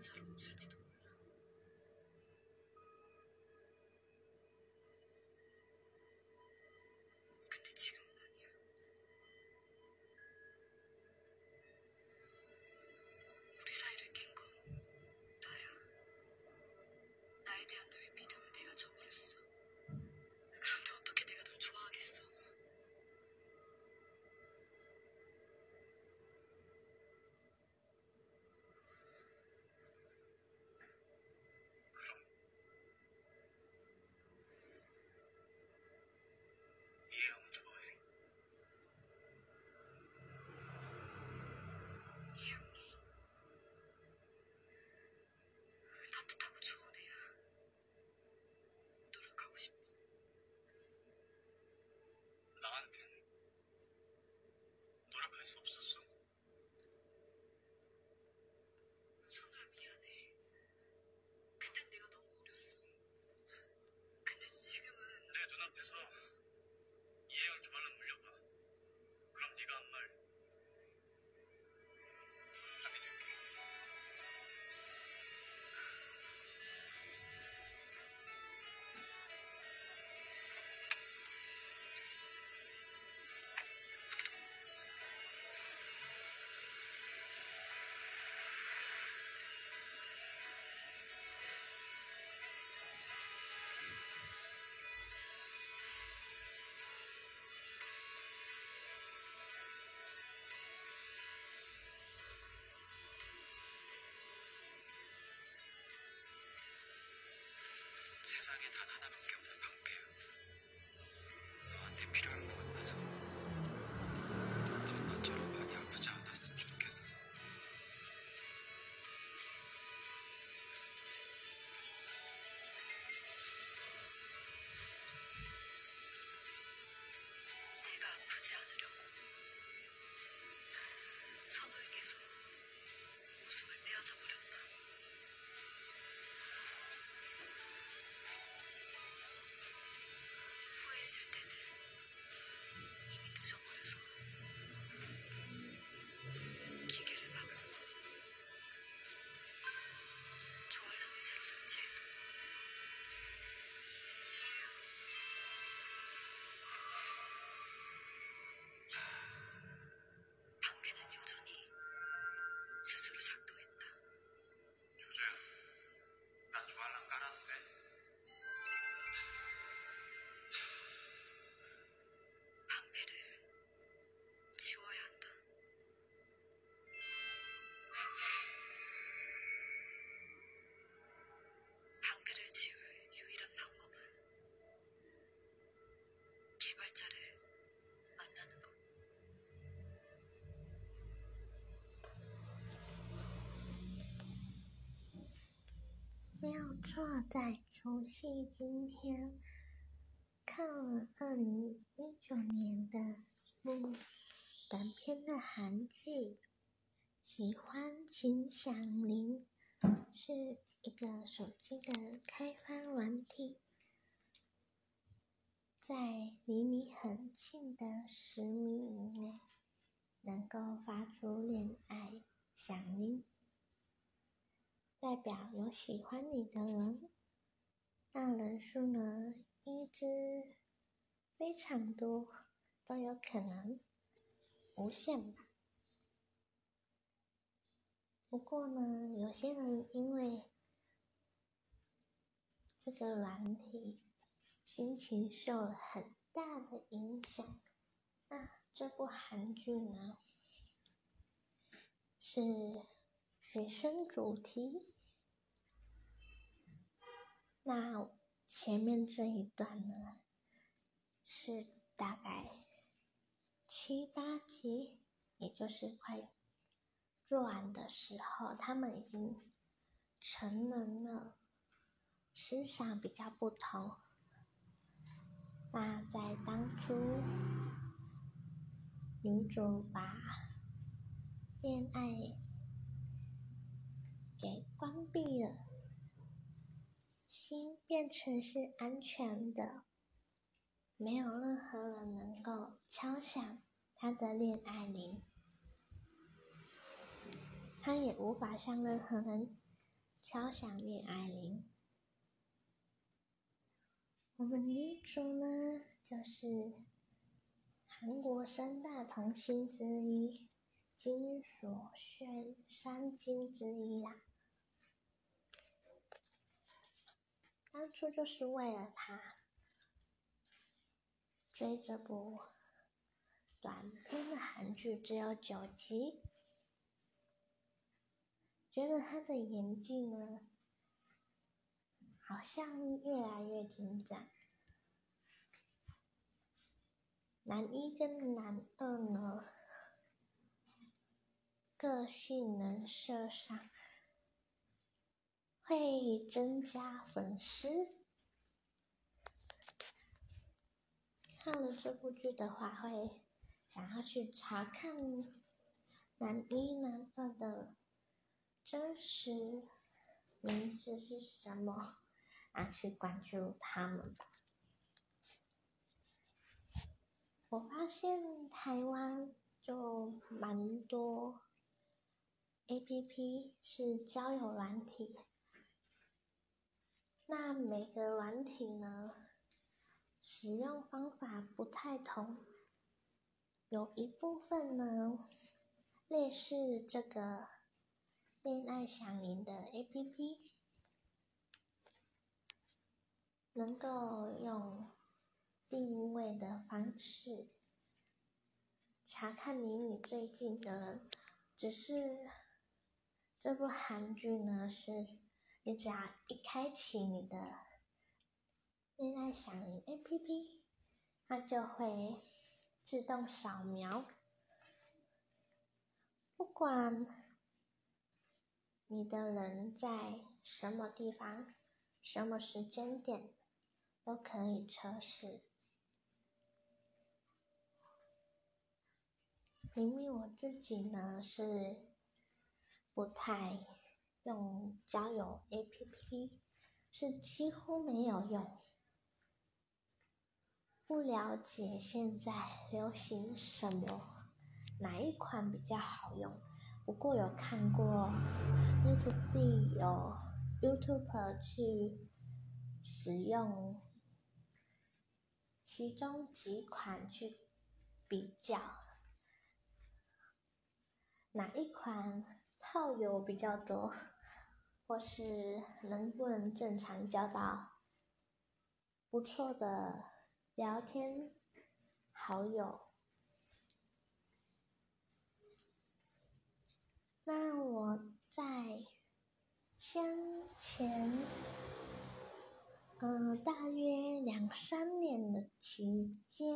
사람 없을지도. 这打不 세상에 단 하나밖에 없는 방패 坐，在除夕今天看了二零一九年的一部短片的韩剧《喜欢请响铃》，是一个手机的开发软体，在离你很近的十米以内，能够发出恋爱响铃。代表有喜欢你的人，那人数呢，一至非常多，都有可能无限吧。不过呢，有些人因为这个软体心情受了很大的影响，那这部韩剧呢是学生主题。那前面这一段呢，是大概七八集，也就是快做完的时候，他们已经成人了，思想比较不同。那在当初，女主把恋爱给关闭了。心变成是安全的，没有任何人能够敲响他的恋爱铃，他也无法向任何人敲响恋爱铃。我们女主呢，就是韩国三大童星之一金所炫三金之一啦。当初就是为了他追这部短篇的韩剧，只有九集，觉得他的演技呢，好像越来越精湛。男一跟男二呢，个性人设上。会增加粉丝。看了这部剧的话，会想要去查看男一、男二的真实名字是什么，啊，去关注他们吧。我发现台湾就蛮多 A P P 是交友软体。那每个软体呢，使用方法不太同，有一部分呢，类似这个恋爱响铃的 APP，能够用定位的方式查看离你最近的人，只是这部韩剧呢是。你只要一开启你的恋爱响铃 APP，它就会自动扫描，不管你的人在什么地方、什么时间点，都可以测试。明明我自己呢是不太。用交友 APP 是几乎没有用，不了解现在流行什么，哪一款比较好用。不过有看过 YouTube 有 YouTuber 去使用其中几款去比较，哪一款炮友比较多。或是能不能正常交到不错的聊天好友？那我在先前，嗯，大约两三年的期间，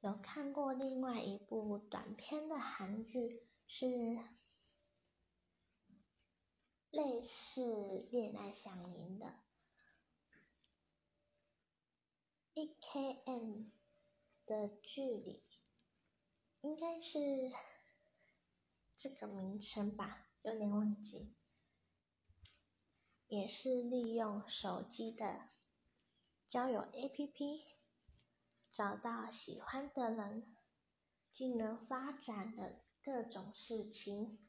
有看过另外一部短片的韩剧是。类似恋爱响铃的，一 km 的距离，应该是这个名称吧，有点忘记。也是利用手机的交友 APP 找到喜欢的人，进而发展的各种事情。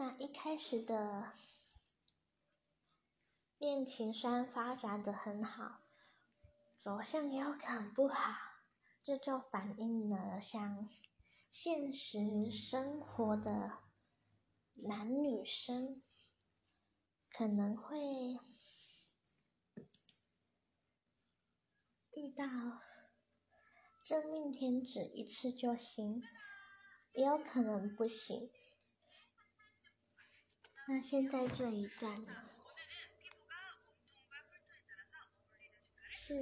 那一开始的恋情虽然发展的很好，走向有可能不好，这就反映了像现实生活的男女生可能会遇到真命天子一次就行，也有可能不行。那现在这一段呢，是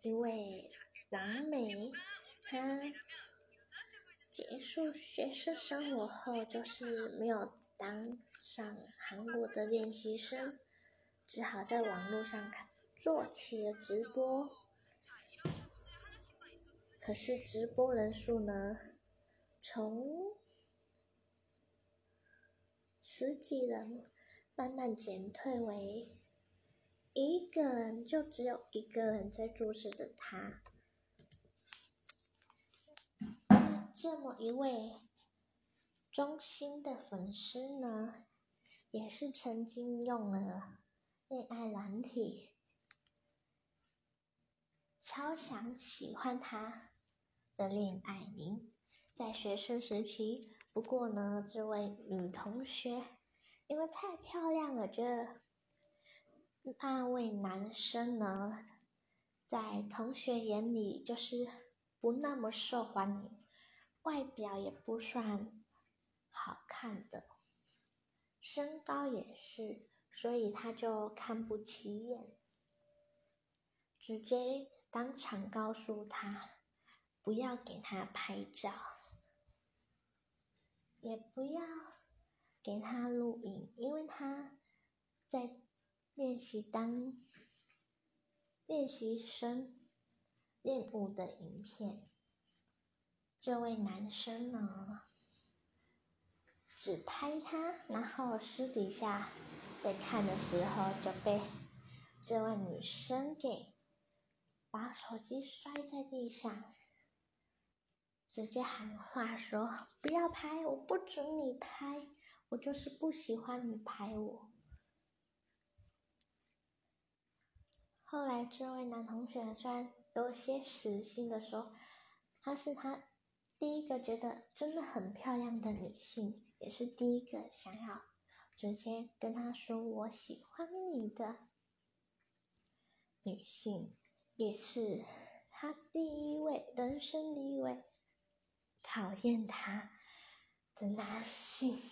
一位王美，她结束学生生活后，就是没有当上韩国的练习生，只好在网络上看做起了直播。可是直播人数呢，从十几人慢慢减退为一个人，就只有一个人在注视着他。这么一位忠心的粉丝呢，也是曾经用了恋爱软体超想喜欢他的恋爱铃，在学生时期。不过呢，这位女同学因为太漂亮了，觉得那位男生呢，在同学眼里就是不那么受欢迎，外表也不算好看的，身高也是，所以他就看不起眼，直接当场告诉他不要给他拍照。也不要给他录影，因为他在练习当练习生练舞的影片。这位男生呢，只拍他，然后私底下在看的时候就被这位女生给把手机摔在地上。直接喊话说：“不要拍，我不准你拍，我就是不喜欢你拍我。”后来这位男同学虽然有些死心的说：“他是他第一个觉得真的很漂亮的女性，也是第一个想要直接跟他说我喜欢你的女性，也是他第一位人生第一位。”讨厌他的男性，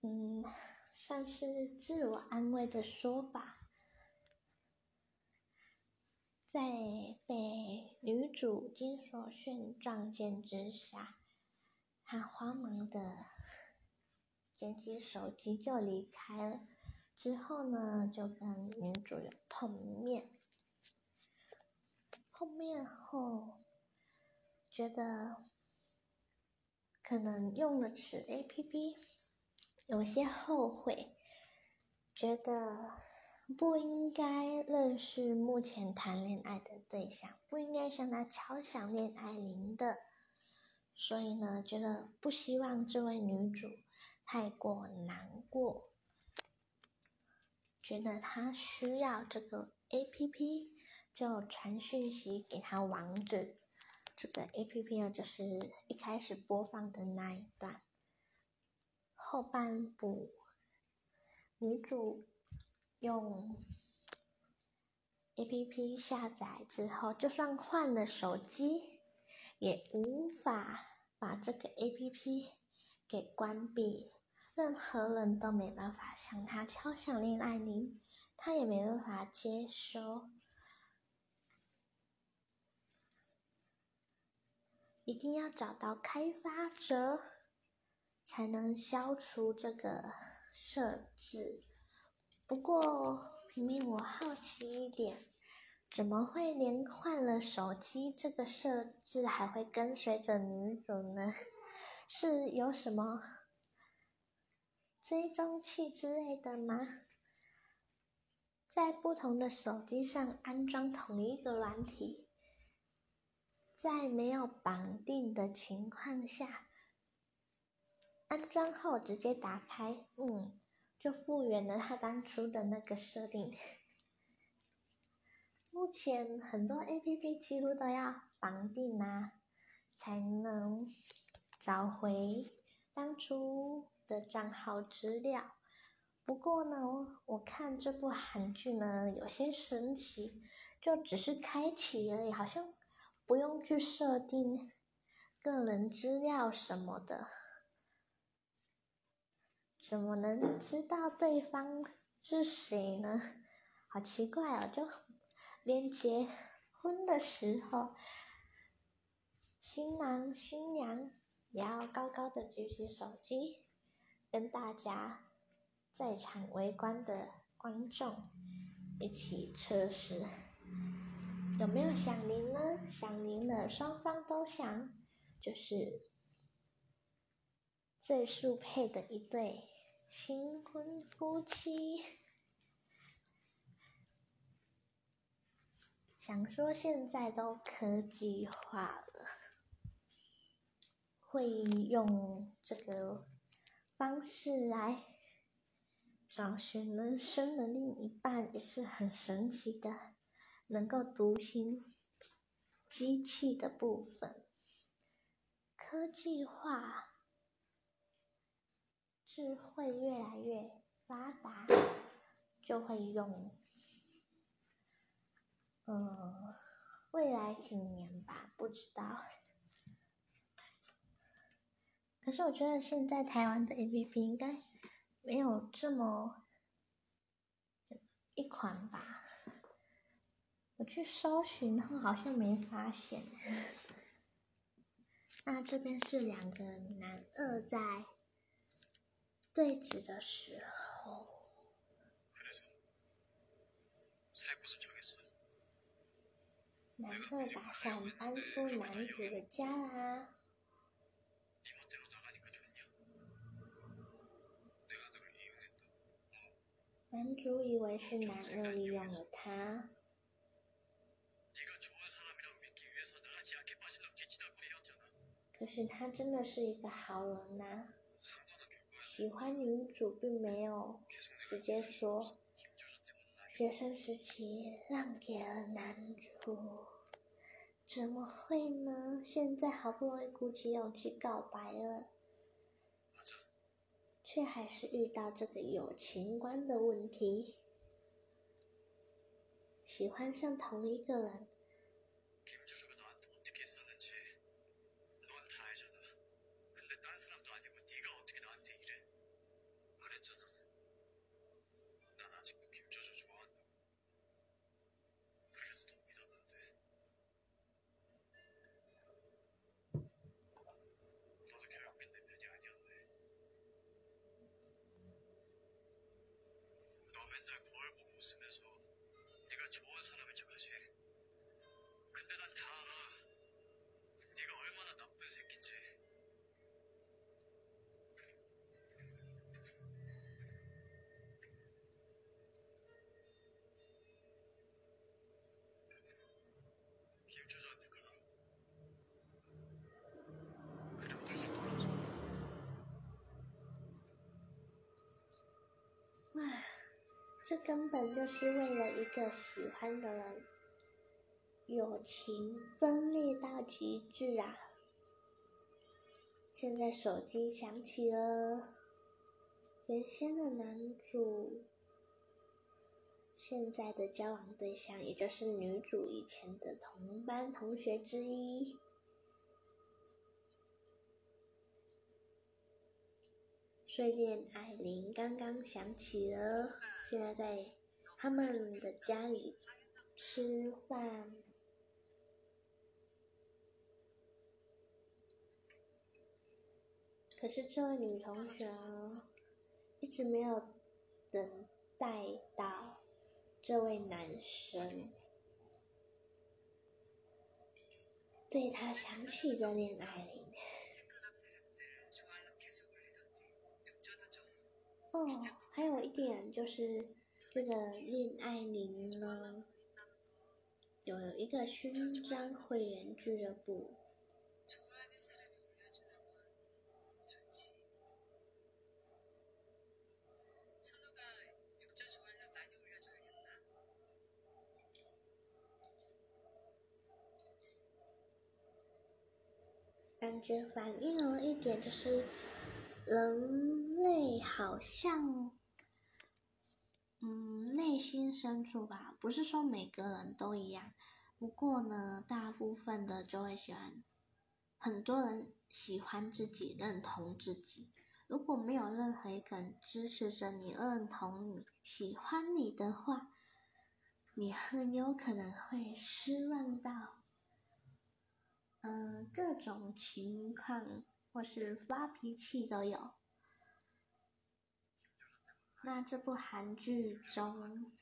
嗯，算是自我安慰的说法。在被女主金所炫撞见之下，他慌忙的捡起手机就离开了。之后呢，就跟女主有碰面，碰面后。觉得可能用了此 A P P，有些后悔，觉得不应该认识目前谈恋爱的对象，不应该向他敲响恋爱铃的，所以呢，觉得不希望这位女主太过难过，觉得她需要这个 A P P，就传讯息给她网址。这个 A P P 呢，就是一开始播放的那一段，后半部女主用 A P P 下载之后，就算换了手机，也无法把这个 A P P 给关闭，任何人都没办法向她敲响恋爱铃，她也没办法接收。一定要找到开发者，才能消除这个设置。不过，明明我好奇一点，怎么会连换了手机这个设置还会跟随着女主呢？是有什么追踪器之类的吗？在不同的手机上安装同一个软体？在没有绑定的情况下，安装后直接打开，嗯，就复原了他当初的那个设定。目前很多 A P P 几乎都要绑定啊，才能找回当初的账号资料。不过呢，我看这部韩剧呢有些神奇，就只是开启而已，好像。不用去设定个人资料什么的，怎么能知道对方是谁呢？好奇怪哦！就连结婚的时候，新郎新娘也要高高的举起手机，跟大家在场围观的观众一起测试。有没有想您呢？想您了，双方都想，就是最速配的一对新婚夫妻。想说现在都科技化了，会用这个方式来找寻人生的另一半，也是很神奇的，能够读心机器的部分，科技化，智慧越来越发达，就会用，嗯，未来几年吧，不知道。可是我觉得现在台湾的 A P P 应该没有这么一款吧？我去搜寻后好像没发现。那这边是两个男二在对峙的时候。男二打算搬出男主的家啦男主以为是男二利用了他。可是他真的是一个好人呐。喜欢女主并没有直接说学生时期让给了男主。怎么会呢？现在好不容易鼓起勇气告白了却还是遇到这个友情观的问题。喜欢上同一个人 말했잖아. 난 아직도 김조조 좋아한다고. 그래서 더 믿었는데. 너도 결국엔 내 편이 아니었네. 너 맨날 거울 보고 웃으면서 네가 좋은 사람인 척하지. 근데 난 다 알아. 네가 얼마나 나쁜 새끼 这根本就是为了一个喜欢的人，友情分裂到极致啊！现在手机响起了，原先的男主，现在的交往对象，也就是女主以前的同班同学之一。所以恋爱铃刚刚响起了，现在在他们的家里吃饭。可是这位女同学，一直没有等待到这位男生对她想起的恋爱铃。哦，还有一点就是这个恋爱铃呢，有一个勋章会员俱乐部。感觉反映了一点，就是。人类好像，嗯，内心深处吧，不是说每个人都一样，不过呢，大部分的就会喜欢，很多人喜欢自己，认同自己。如果没有任何一个人支持着你、认同你、喜欢你的话，你很有可能会失望到。嗯，各种情况或是发脾气都有。那这部韩剧中，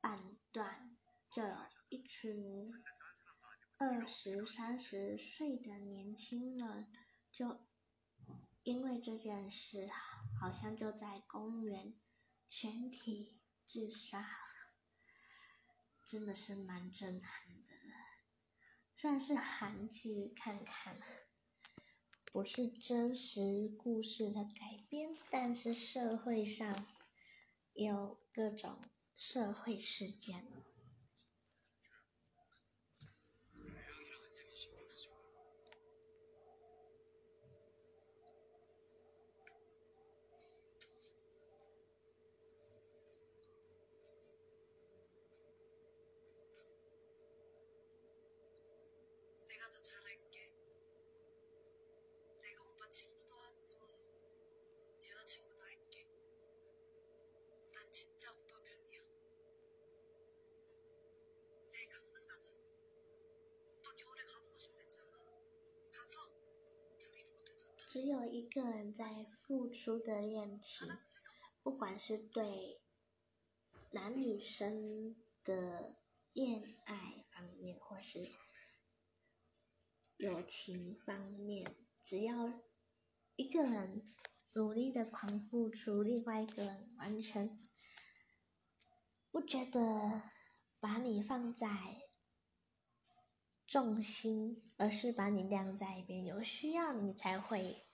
半段就有一群二十三十岁的年轻人，就因为这件事，好像就在公园全体自杀了，真的是蛮震撼的。虽然是韩剧，看看，不是真实故事的改编，但是社会上有各种社会事件。只有一个人在付出的恋情，不管是对男女生的恋爱方面，或是友情方面，只要一个人努力的狂付出，另外一个人完全不觉得把你放在重心，而是把你晾在一边，有需要你才会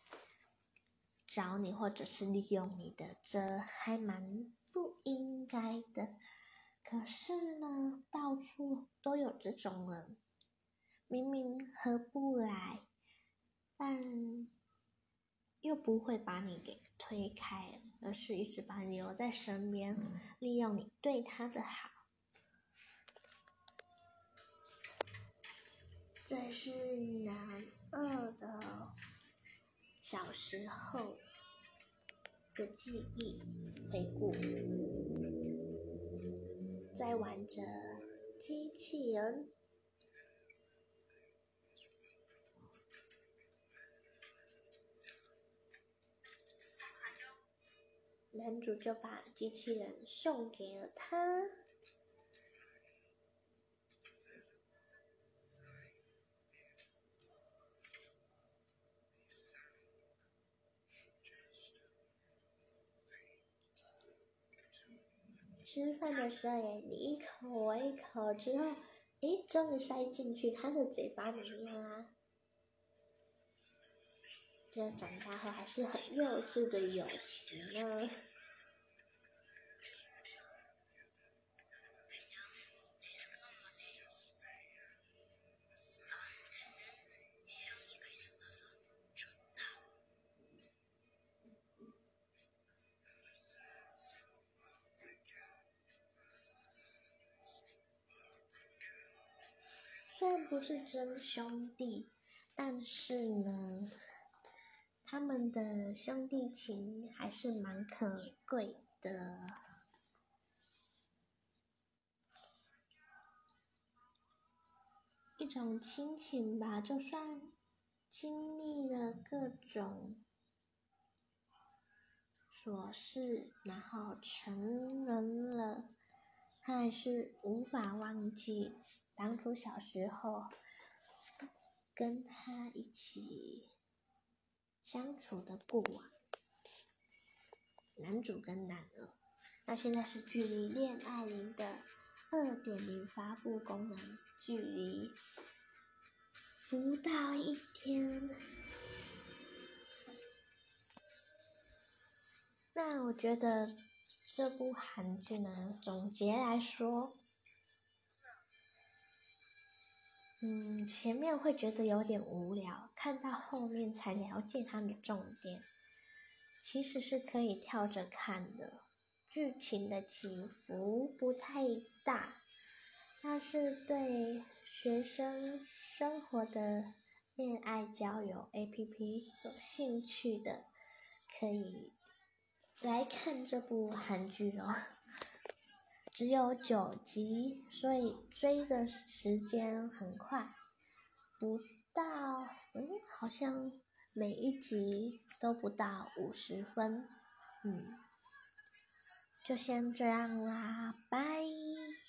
找你，或者是利用你的，这还蛮不应该的。可是呢，到处都有这种人，明明合不来，但又不会把你给推开，而是一直把你留在身边，利用你对他的好。这是男二的小时候的记忆回顾，在玩着机器人。男主就把机器人送给了他。吃饭的时候哎你一口我一口，之后，哎，终于塞进去他的嘴巴里面啦。这长大后还是很幼稚的友情呢。都是真兄弟，但是呢，他们的兄弟情还是蛮可贵的。一种亲情吧，就算经历了各种琐事，然后成人了，他还是无法忘记当初小时候跟他一起相处的过往。男主跟男二，那现在是距离恋爱零的二点零发布功能距离不到一天。那我觉得这部韩剧呢，总结来说，嗯，前面会觉得有点无聊，看到后面才了解它的重点，其实是可以跳着看的。剧情的起伏不太大，但是对学生生活的恋爱交友 APP 有兴趣的，可以来看这部韩剧哦。只有九集，所以追的时间很快，不到，嗯，好像每一集都不到五十分，嗯，就先这样啦，拜。